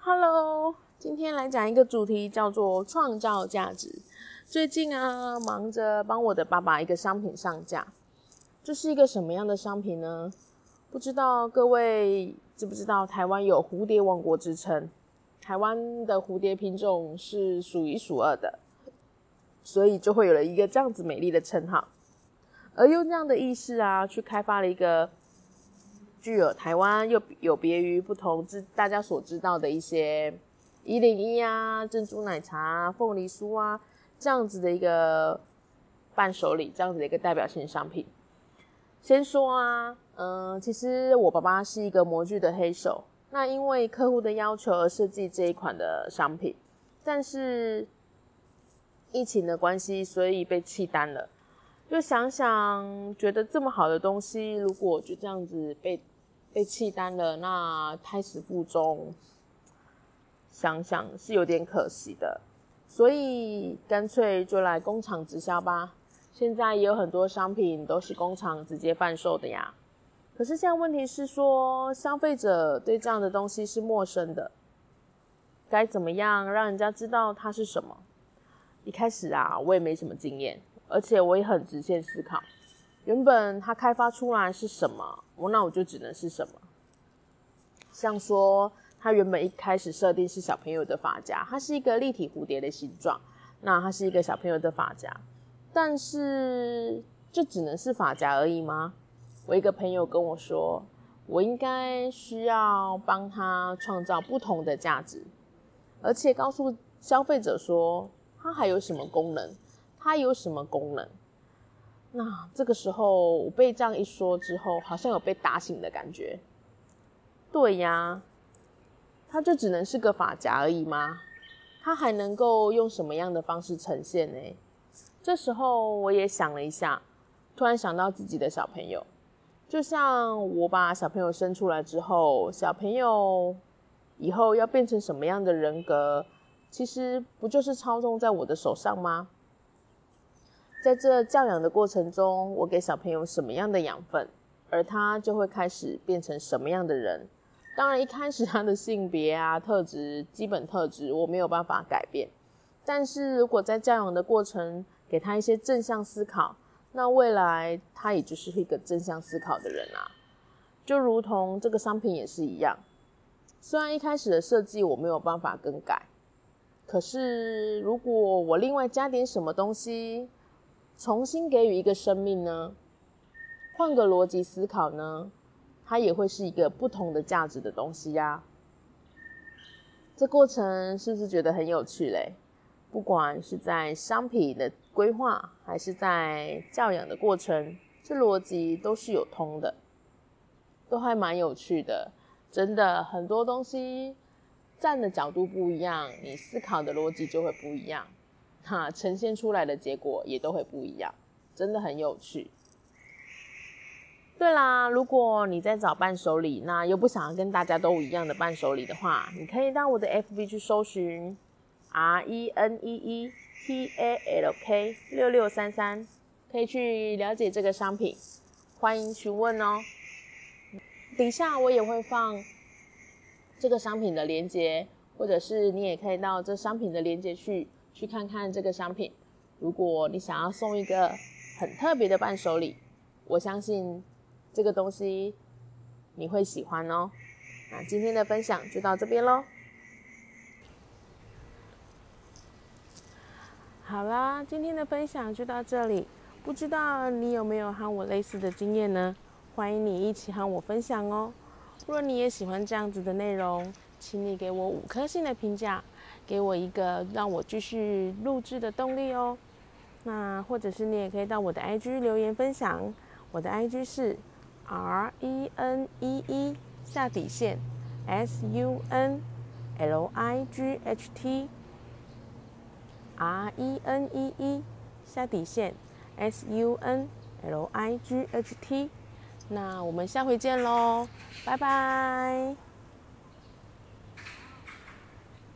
Hello，今天来讲一个主题，叫做创造价值。最近啊，忙着帮我的爸爸一个商品上架，这是一个什么样的商品呢？不知道各位知不知道，台湾有蝴蝶王国之称，台湾的蝴蝶品种是数一数二的，所以就会有了一个这样子美丽的称号。而用这样的意识啊，去开发了一个。具有台湾又有别于不同之大家所知道的一些一零一啊、珍珠奶茶、凤梨酥啊这样子的一个伴手礼，这样子的一个代表性商品。先说啊，嗯，其实我爸爸是一个模具的黑手，那因为客户的要求而设计这一款的商品，但是疫情的关系，所以被弃单了。就想想，觉得这么好的东西，如果就这样子被被弃单了，那胎死腹中，想想是有点可惜的。所以干脆就来工厂直销吧。现在也有很多商品都是工厂直接贩售的呀。可是现在问题是说，消费者对这样的东西是陌生的，该怎么样让人家知道它是什么？一开始啊，我也没什么经验。而且我也很直线思考，原本它开发出来是什么，我那我就只能是什么。像说，它原本一开始设定是小朋友的发夹，它是一个立体蝴蝶的形状，那它是一个小朋友的发夹，但是就只能是发夹而已吗？我一个朋友跟我说，我应该需要帮他创造不同的价值，而且告诉消费者说，它还有什么功能。它有什么功能？那这个时候我被这样一说之后，好像有被打醒的感觉。对呀，它就只能是个发夹而已吗？它还能够用什么样的方式呈现呢？这时候我也想了一下，突然想到自己的小朋友，就像我把小朋友生出来之后，小朋友以后要变成什么样的人格，其实不就是操纵在我的手上吗？在这教养的过程中，我给小朋友什么样的养分，而他就会开始变成什么样的人。当然，一开始他的性别啊、特质、基本特质我没有办法改变，但是如果在教养的过程给他一些正向思考，那未来他也就是一个正向思考的人啊。就如同这个商品也是一样，虽然一开始的设计我没有办法更改，可是如果我另外加点什么东西，重新给予一个生命呢？换个逻辑思考呢？它也会是一个不同的价值的东西呀。这过程是不是觉得很有趣嘞？不管是在商品的规划，还是在教养的过程，这逻辑都是有通的，都还蛮有趣的。真的，很多东西站的角度不一样，你思考的逻辑就会不一样。哈，呈现出来的结果也都会不一样，真的很有趣。对啦，如果你在找伴手礼，那又不想要跟大家都一样的伴手礼的话，你可以到我的 FB 去搜寻 R E N E E T A L K 六六三三，可以去了解这个商品，欢迎询问哦。底下我也会放这个商品的链接，或者是你也可以到这商品的链接去。去看看这个商品，如果你想要送一个很特别的伴手礼，我相信这个东西你会喜欢哦。那今天的分享就到这边喽。好啦，今天的分享就到这里。不知道你有没有和我类似的经验呢？欢迎你一起和我分享哦。若你也喜欢这样子的内容，请你给我五颗星的评价。给我一个让我继续录制的动力哦。那或者是你也可以到我的 IG 留言分享，我的 IG 是 R E N E E 下底线 S U N L I G H T。R E N E E 下底线 S U N L I G H T。那我们下回见喽，拜拜。